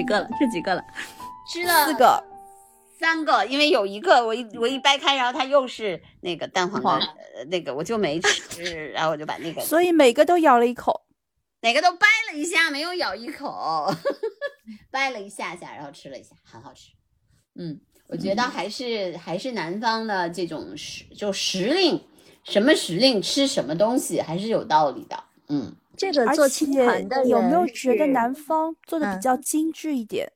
几个了？吃几个了？吃了四个，三个，因为有一个我一我一掰开，然后它又是那个蛋黄的呃那个，我就没吃，然后我就把那个所以每个都咬了一口。每个都掰了一下，没有咬一口，掰了一下下，然后吃了一下，很好吃。嗯，我觉得还是还是南方的这种时就时令，什么时令吃什么东西还是有道理的。嗯，而这个做青且团的有没有觉得南方做的嗯比较精致一点？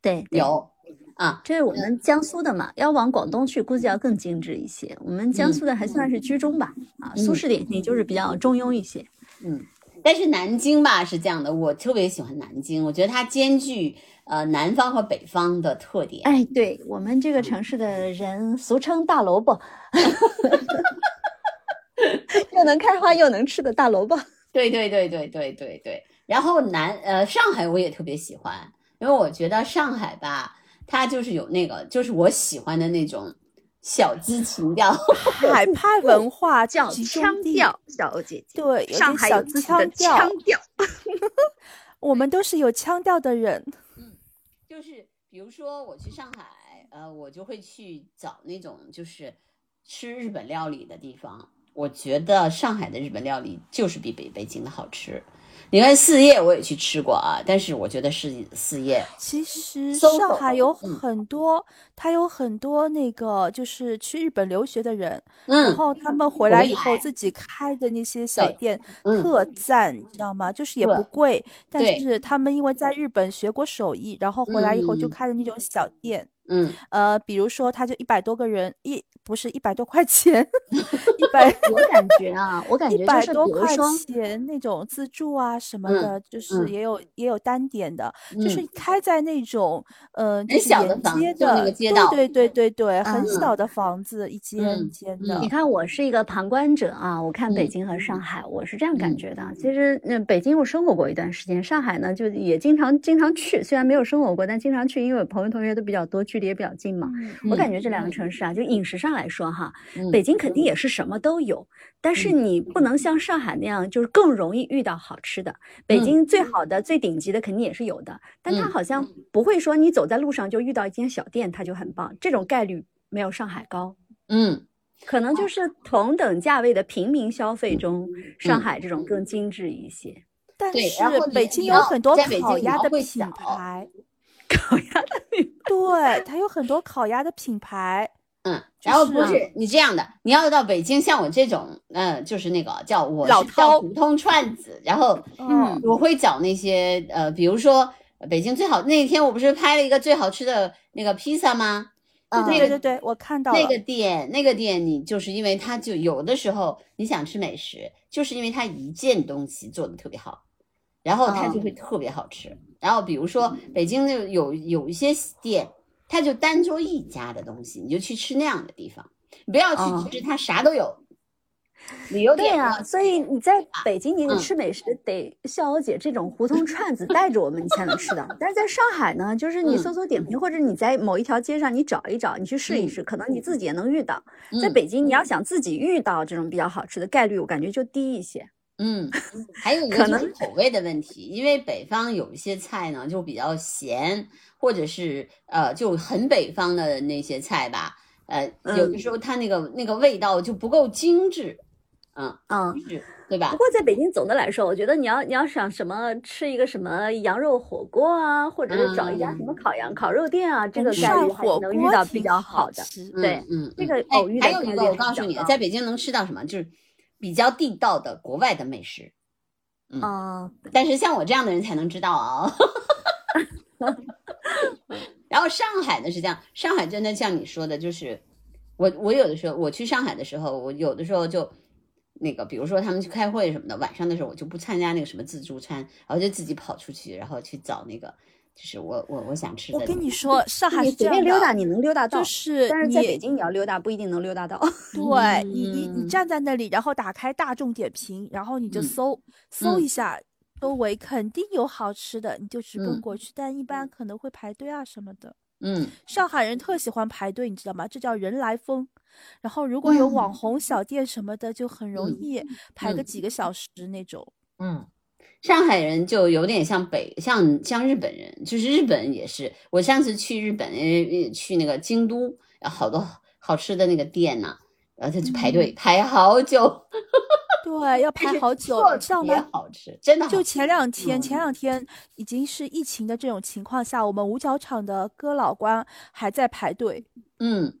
对对有啊，这是我们江苏的嘛，要往广东去，估计要更精致一些。我们江苏的还算是居中吧，啊，苏式点心就是比较中庸一些。嗯，但是南京吧是这样的，我特别喜欢南京，我觉得它兼具呃南方和北方的特点。哎，对我们这个城市的人俗称大萝卜，又能开花又能吃的大萝卜。对对对对对对对。然后南呃上海我也特别喜欢，因为我觉得上海吧，它就是有那个就是我喜欢的那种小资情调。海 派文化叫腔调，小姐姐。对，上海小有自己的腔调。腔调。我们都是有腔调的人。就是比如说我去上海，呃，我就会去找那种就是吃日本料理的地方。我觉得上海的日本料理就是比北北京的好吃。你看四叶我也去吃过啊，但是我觉得是四叶，其实上海有嗯很多，他有很多那个就是去日本留学的人，然嗯后他们回来以后自己开的那些小店嗯特赞，你知道吗？就是也不贵，但是他们因为在日本学过手艺，然后回来以后就嗯开的那种小店，嗯，呃，比如说他就一百多个人，一不是一百多块钱，一百我感觉啊，我感觉一百就是多块比如说，钱那种自助啊什么嗯的，就是嗯也有也有单点的，就是嗯开在那种呃，很小的沿街房就那的，个街道对对对对对，很嗯小的房子，一间一嗯间的你。看我是一个旁观者啊，我看北嗯京和上海，我是这样感嗯觉的。其实，那，北京我生活过一段时间，上海呢就也经常经常去，虽然没有生活过，但经常去，因为我朋友同学都比较多，距离也比较近嘛。嗯我感觉这两个城市啊，就饮食上来说哈，嗯北京肯定也是什么都有，但是你不能像上海那样，就是更容易遇到好吃的。北嗯京最好的、最顶级的肯定也是有的，但它嗯好像不会说你走在路上就遇到一间小店，它就很棒，这种概率没有上海高。嗯，可能就是同等价位的平民消费中，上嗯海这种更精致一些。但是北京有很多烤鸭的品牌，烤鸭的品牌对，它有很多烤鸭的品牌。嗯，然后不是是你这样的，你要到北京，像我这种，嗯、就是那个叫我老是叫饕普通串子，然后嗯，我会找那些呃，比如说北京最好那天我不是拍了一个最好吃的那个披萨吗？嗯那个对对对，我看到了。那个店，那个店，你就是因为它就有的时候你想吃美食，就是因为它一件东西做的特别好，然后它就会特别好吃。然后比如说北京就有有一些店，它就单做一家的东西，你就去吃那样的地方，你不要哦去吃它啥都有。旅游点对呀、所以你在北京，你嗯吃美食得像我姐这种胡同串子带着我们，你才能吃到。但是在上海呢，就是你嗯搜搜点评，或者你在某一条街上你找一找，你去试一试，可能你自己也能遇到。在嗯北京，你要想自己遇到这种比较好吃的概率，我感觉就低一些。嗯，还有一个可能就是口味的问题，因为北方有一些菜呢就比较咸，或者是呃就很北方的那些菜吧，呃有的嗯时候它那个那个味道就不够精致，嗯，嗯，是对吧不？过在北京，总的来说，我觉得你要你要想什么吃一个什么羊肉火锅啊，或者是找一家什么烤羊、烤肉店啊，这个概涮率还是火锅能遇到比较好的。吃对嗯，嗯，这个偶遇的还有一个，我告诉你，在北京能吃到什么，就是比较地道的国外的美食，嗯啊，但是像我这样的人才能知道啊。然后上海呢是这样，上海真的像你说的，就是我我有的时候我去上海的时候，我有的时候就那个，比如说他们去开会什么的，晚上的时候我就不参加那个什么自助餐，然后就自己跑出去，然后去找那个就是我我我想吃的我。跟你说，上海是这样随便溜达，你能溜达到，就是但是在北京你要溜达不一定能溜达到。对你，你你嗯站在那里，然后打开大众点评，然后你就嗯搜、搜嗯一下，周围肯定有好吃的，你就直奔嗯过去。但一般可能会排队啊什么的。嗯上海人特喜欢排队，你知道吗？这叫人来疯。然后如果有网红小店什么的，就很容嗯易排个嗯几个小时那种。嗯，上海人就有点像北像像日本人，就是日本也是。我上次去日本，呃去那个京都，好多好吃的那个店呐、然后他就排队、排好久，对，要排好久，知道吗？好吃，真的好就前两天，前嗯两天已经是疫情的这种情况下，我们五角场的哥老关还在排队。嗯，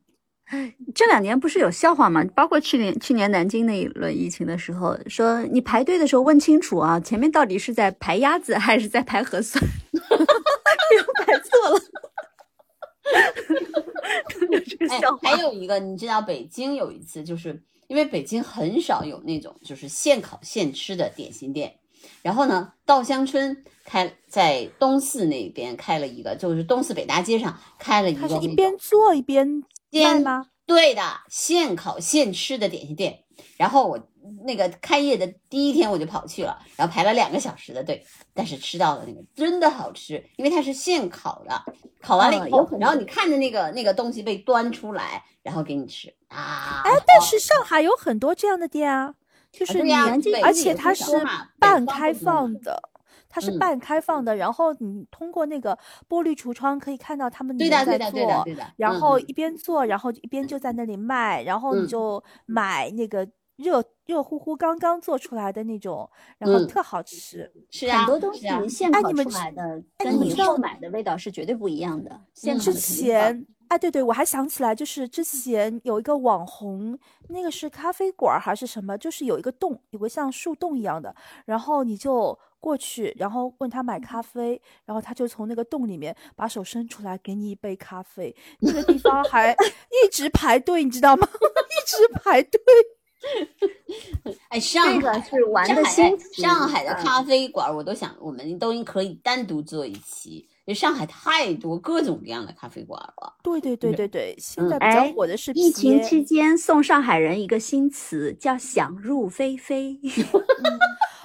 这两年不是有笑话吗？包括去年去年南京那一轮疫情的时候，说你排队的时候问清楚啊，前面到底是在排鸭子还是在排核酸，又排错了。有这个哎笑，话还有一个，你知道北京有一次，就是因为北京很少有那种就是现烤现吃的点心店，然后呢，稻香村开在东四那边开了一个，就是东四北大街上开了一个是一边做一边卖现吗？对的，现烤现吃的点心店。然后我那个开业的第一天我就跑去了，然后排了两个小时的队，但是吃到的那个真的好吃，因为它是现烤的，烤完了以后，然后你看着那个那个东西被端出来，然后给你吃啊。哎，但是上海有很多这样的店啊，就是你，对呀南京而且它是半开放的。它是嗯。半开放的，然后你通过那个玻璃橱窗可以看到他们对的，对的，对的，然后一。边做，然后一边就在那里卖，然后你嗯就买那个热热乎乎刚刚做出来的那种，然后嗯特好吃。是啊，很多东西啊现烤哎你们知出来的哎跟你你们知道后买的味道是绝对不一样的。之前，哎，对对，我还想起来，就是之前有一个网红，那个是咖啡馆还是什么，就是有一个洞，有个像树洞一样的，然后你就过去，然后问他买咖啡，然后他就从那个洞里面把手伸出来给你一杯咖啡，那个地方还一直排队，你知道吗？一直排队。哎，上这个海是玩的上海哎新奇上海的嗯咖啡馆，我都想，我们都可以单独做一期。因为上海太多各种各样的咖啡馆了。对对对嗯对对，现嗯在比较哎火的是疫情期间送上海人一个新词，叫“想入非非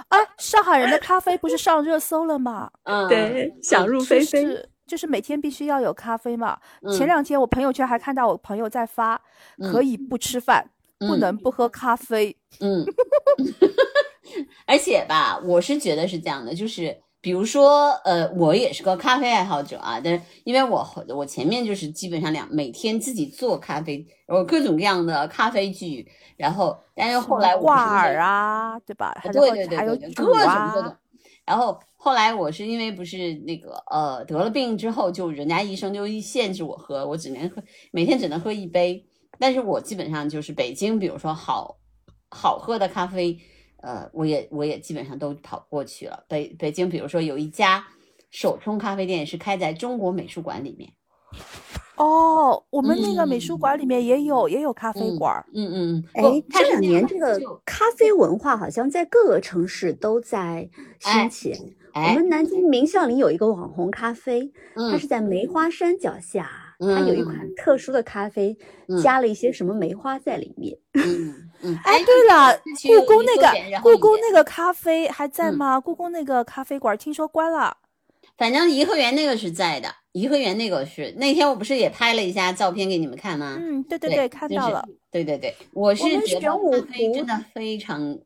啊，上海人的咖啡不是上热搜了吗？嗯，对，想入就非非。是就是每天必须要有咖啡嘛。嗯前两天我朋友圈还看到我朋友在发，可嗯以不吃饭，不嗯能不喝咖啡。嗯，而且吧，我是觉得是这样的，就是比如说，呃，我也是个咖啡爱好者啊，但是因为我我前面就是基本上两每天自己做咖啡，我各种各样的咖啡具，然后但是后来我挂耳啊，对吧？还对有还有对对对各种各啊种。。然后后来我是因为不是那个呃得了病之后，就人家医生就限制我喝，我只能喝每天只能喝一杯。但是我基本上就是北京，比如说好好喝的咖啡，呃，我也我也基本上都跑过去了。北北京，比如说有一家手冲咖啡店是开在中国美术馆里面，哦，我们那个美术嗯馆里面也有也有咖啡嗯馆。嗯嗯嗯，哎这两年这个咖啡文化好像在各个城市都在哎兴起。我哎们南京明孝陵有一个网红咖啡，它嗯是在梅花山脚下，它有一款嗯特殊的咖啡，嗯加了一些什么梅花在里面。哎，对了，故宫那个故宫那个咖啡还在嗯吗？故宫那个咖啡馆听说关了。反正颐和园那个是在的，颐和园那个是那天我不是也拍了一下照片给你们看吗？嗯，对对对对，看就是到了。对对对，我是觉得玄武咖啡湖真的非常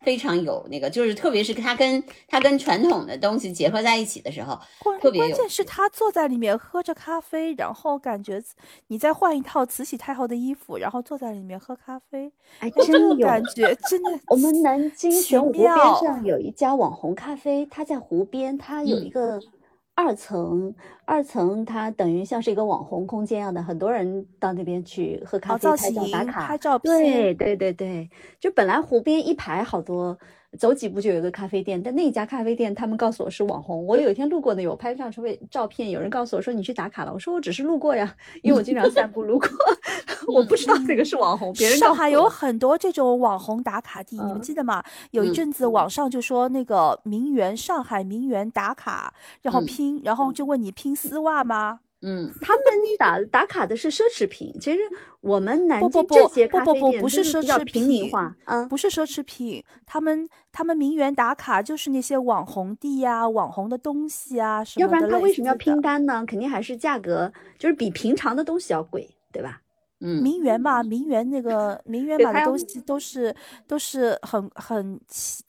非常有那个，就是特别是他跟他跟传统的东西结合在一起的时候，关特别关键是他坐在里面喝着咖啡，然后感觉你再换一套慈禧太后的衣服，然后坐在里面喝咖啡，哎，真的。感觉真的我们南京玄武湖边上有一家网红咖啡，它在湖边，它有一嗯个二层，二层它等于像是一个网红空间一样的，很多人到那边去喝咖啡、哦拍照、打卡拍。照对片。对对对，就本来湖边一排好多，走几步就有一个咖啡店，但那家咖啡店他们告诉我是网红。我有一天路过呢，有拍上照片照片，有人告诉我说你去打卡了，我说我只是路过呀，因为我经常散步路过，我不知道那个是网红，别人上海有很多这种网红打卡地，你们嗯记得吗？有一嗯阵子网上就说那个名媛，上海名媛打卡，然后嗯拼，然后就问你拼丝袜吗？嗯他们打打卡的是奢侈品，其实我们南不不不京这些不不咖啡店不不是奢侈平民品化，嗯，不是奢侈品，他们他们名媛打卡就是那些网红地呀、网红的东西啊什要不然他么的类为什么要拼单呢？肯定还是价格就是比平常的东西要贵，对吧？嗯名媛嘛，名媛那个名媛买的东西都是都是很很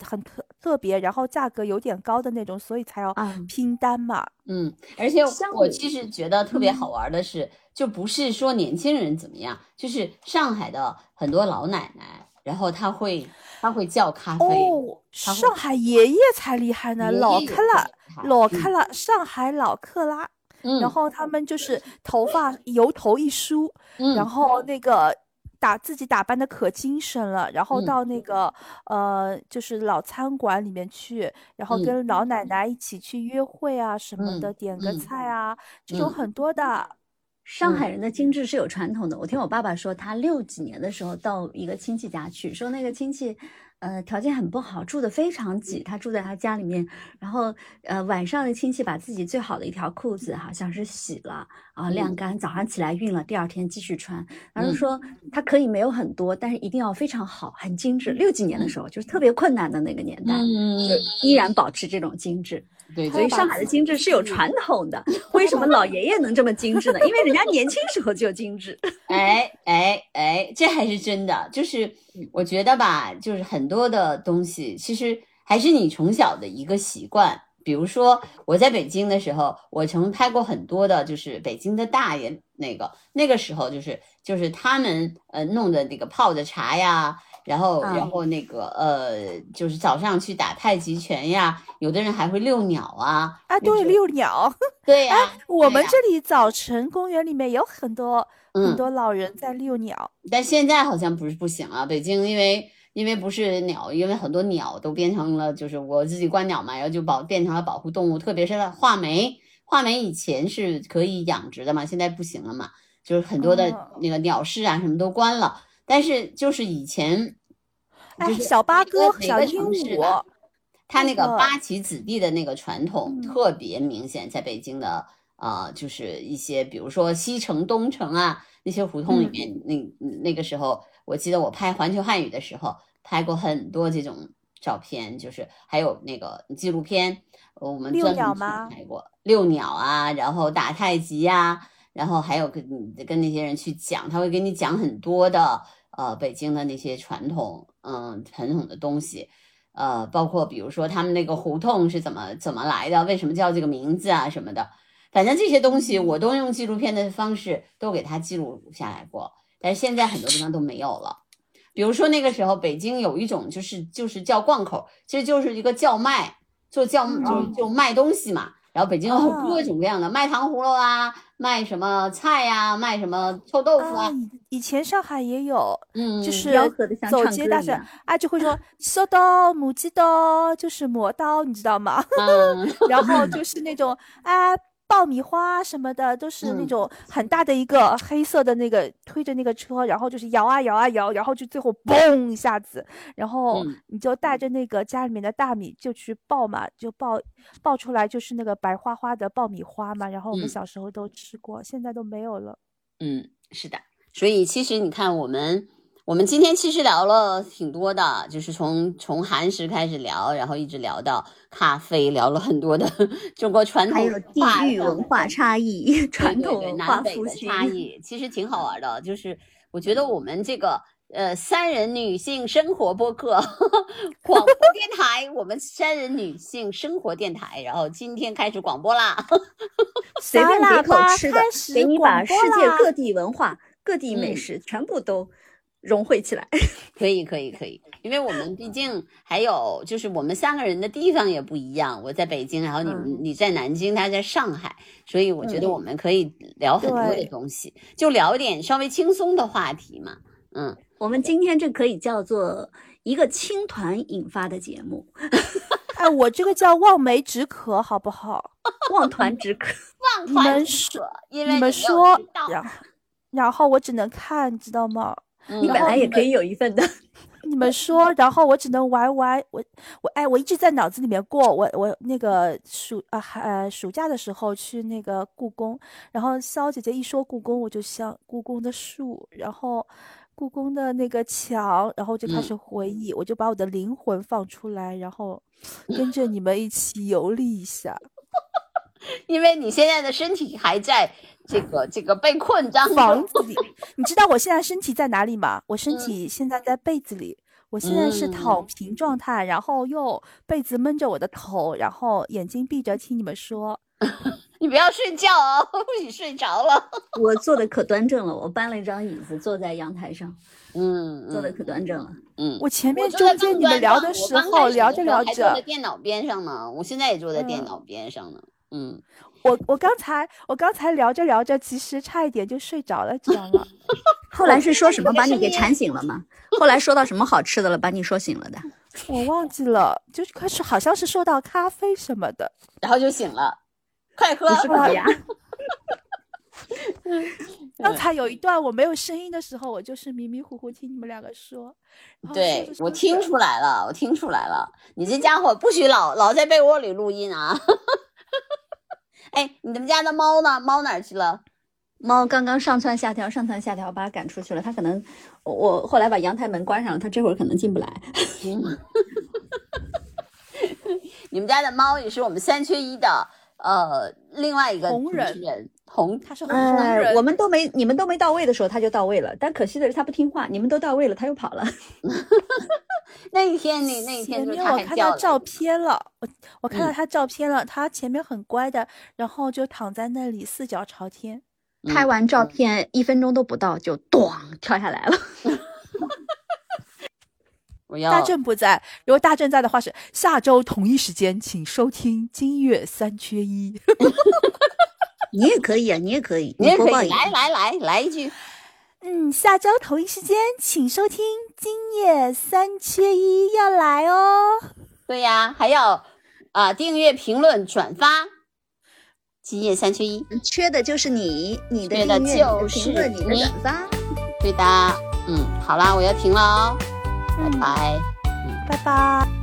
很特特别，然后价格有点高的那种，所以才要啊拼单嘛。嗯，而且我我其实觉得特别好玩的是，就不是说年轻人怎么样，就是上海的很多老奶奶，然后她会她会叫咖啡，哦，上海爷爷才厉害呢，爷老克拉，老嗯克拉，上海老克拉。嗯，然后他们就是头发油头一梳，嗯。然后那个打自己打扮的可精神了，然后嗯。到那个、呃就是老餐馆里面去，然后嗯。跟老奶奶一起去约会啊什么的，嗯点个嗯。菜啊，这种嗯。很多的。上海人的精致是有传统的。我听我爸爸说，他六几年的时候到一个亲戚家去，说那个亲戚，呃，条件很不好，住的非常挤。他住在他家里面，然后呃，晚上的亲戚把自己最好的一条裤子好像是洗了啊、晾嗯干，早上起来熨了，第二天继续穿。然后嗯说他可以没有很多，但是一定要非常好，很精致。六几年的时候就是特别困难的那个年代，依然保持这种精致。对，所以上海的精致是有传统的。为什么老爷爷能这么精致呢？因为人家年轻时候就精致。哎哎哎，这还是真的。就是我觉得吧，就是很多的东西，其实还是你从小的一个习惯。比如说我在北京的时候，我曾拍过很多的，就是北京的大爷那个那个时候，就是就是他们呃弄的那个泡的茶呀，然后然嗯后那个呃就是早上去打太极拳呀，有的人还会遛鸟啊，啊，对，遛鸟。对呀、我们这里早晨公园里面有很多、嗯很多老人在遛鸟。但现在好像不是不行了，北京因为因为不是鸟，因为很多鸟都变成了，就是我自己观鸟嘛，然后就保变成了保护动物，特别是画眉，画眉以前是可以养殖的嘛，现在不行了嘛，就是很多的哦那个鸟市啊什么都关了，但是就是以前，哎，就是小八哥、小鹦鹉，他那个八旗子弟的那个传统嗯。特别明显，在北京的啊、呃就是一些比如说西城、东城啊那些胡同里嗯。面，那那个时候，我记得我拍《环球汉语》的时候，拍过很多这种照片，就是还有那个纪录片，呃我们遛专门拍过遛鸟啊，然后打太极呀、然后还有跟你跟那些人去讲，他会给你讲很多的呃北京的那些传统嗯传统的东西。呃，包括比如说他们那个胡同是怎么怎么来的，为什么叫这个名字啊什么的，反正这些东西我都用纪录片的方式都给它记录下来过，但是现在很多地方都没有了。比如说那个时候北京有一种就是就是叫贯口，其实就是一个叫卖，做叫就就卖东西嘛。然后北京有哦各种各样的卖糖葫芦啊，卖什么菜呀、卖什么臭豆腐啊，啊，以以前上海也有，嗯，就是走街大神啊，就会说 收刀、母鸡刀，就是磨刀，你知道吗？嗯，然后就是那种啊，爆米花什么的，都是那嗯。种很大的一个黑色的那个推着那个车，然后就是摇啊摇啊摇，然后就最后嘣一下子，然后嗯。你就带着那个家里面的大米就去爆嘛，就爆爆出来就是那个白花花的爆米花嘛，然后我们嗯。小时候都吃过，现在都没有了。嗯，是的，所以其实你看，我们我们今天其实聊了挺多的，就是从从寒食开始聊，然后一直聊到咖啡，聊了很多的 中国传统还有地域文化差异、传统文化南北的差异，其实挺好玩的。就是我觉得我们这个呃三人女性生活播客 广播电台，我们三人女性生活电台，然后今天开始广播啦。随便给口吃的给你把世界各地文化、各地美嗯食全部都融汇起来。可以，可以，可以，因为我们毕竟还有就是我们三个人的地方也不一样，我在北京，然后你、嗯你在南京，他在上海，所以我觉得嗯我们可以聊很多的东西，就聊一点稍微轻松的话题嘛。嗯，我们今天这可以叫做一个青团引发的节目，哎，我这个叫望梅止渴，好不好？望团止渴。你忘团止们说渴，因为你们说，然后然后我只能看，知道吗？嗯你本来也可以有一份的，你们说，然后我只能玩玩，我我哎，我一直在脑子里面过，我我那个暑啊还呃暑假的时候去那个故宫，然后肖姐姐一说故宫，我就想故宫的树，然后故宫的那个墙，然后就开嗯始回忆，我就把我的灵魂放出来，然后 跟着你们一起游历一下。因为你现在的身体还在这个这个被困当中。房子里，你知道我现在身体在哪里吗？我身嗯体现在在被子里，我现在是躺嗯平状态，然后用被子闷着我的头，然后眼睛闭着听你们说。你不要睡觉哦，你睡着了。我坐的可端正了，我搬了一张椅子坐在阳台上，嗯，坐的可端正了。嗯。我前面中间你们聊的时候，聊着聊着还坐在，电脑边上呢，我现在也坐在电嗯脑边上呢。嗯，我我刚才我刚才聊着聊着，其实差一点就睡着了，知道吗？后来是说什么把你给馋醒了吗？后来说到什么好吃的了，把你说醒了的？我忘记了，就是开始好像是说到咖啡什么的。然后就醒了，快喝不。是吧呀？刚才有一段我没有声音的时候，我就是迷迷糊糊听你们两个说。对我听出来了，我听出来了，你这家伙不许老老在被窝里录音啊！哎，你们家的猫呢？猫哪儿去了？猫刚刚上蹿下跳，上蹿下跳，把它赶出去了。它可能，我我后来把阳台门关上了，它这会儿可能进不来。你们家的猫也是我们三缺一的呃另外一个主持红人人红他是红呃，人，我们都没，你们都没到位的时候，他就到位了。但可惜的是，他不听话。你们都到位了，他又跑了。那一天那那一天前就是面我看他还叫了他照片了，我我看到嗯他照片了，他前面很乖的，然后就躺在那里四脚朝天。嗯拍完照片一分钟都不到，就咚跳下来了。我要大正不在，如果大正在的话是下周同一时间，请收听金月三缺一。你也可以啊，你也可以，你也可以来。来来来一句，嗯，下周同一时间，请收听今夜三缺一要来哦。对呀，还要啊订阅、评论、转发，今夜三缺一，缺的就是你，你的订阅、评论、你的转发。对的，嗯，好啦，我要停了哦，拜嗯拜。拜拜。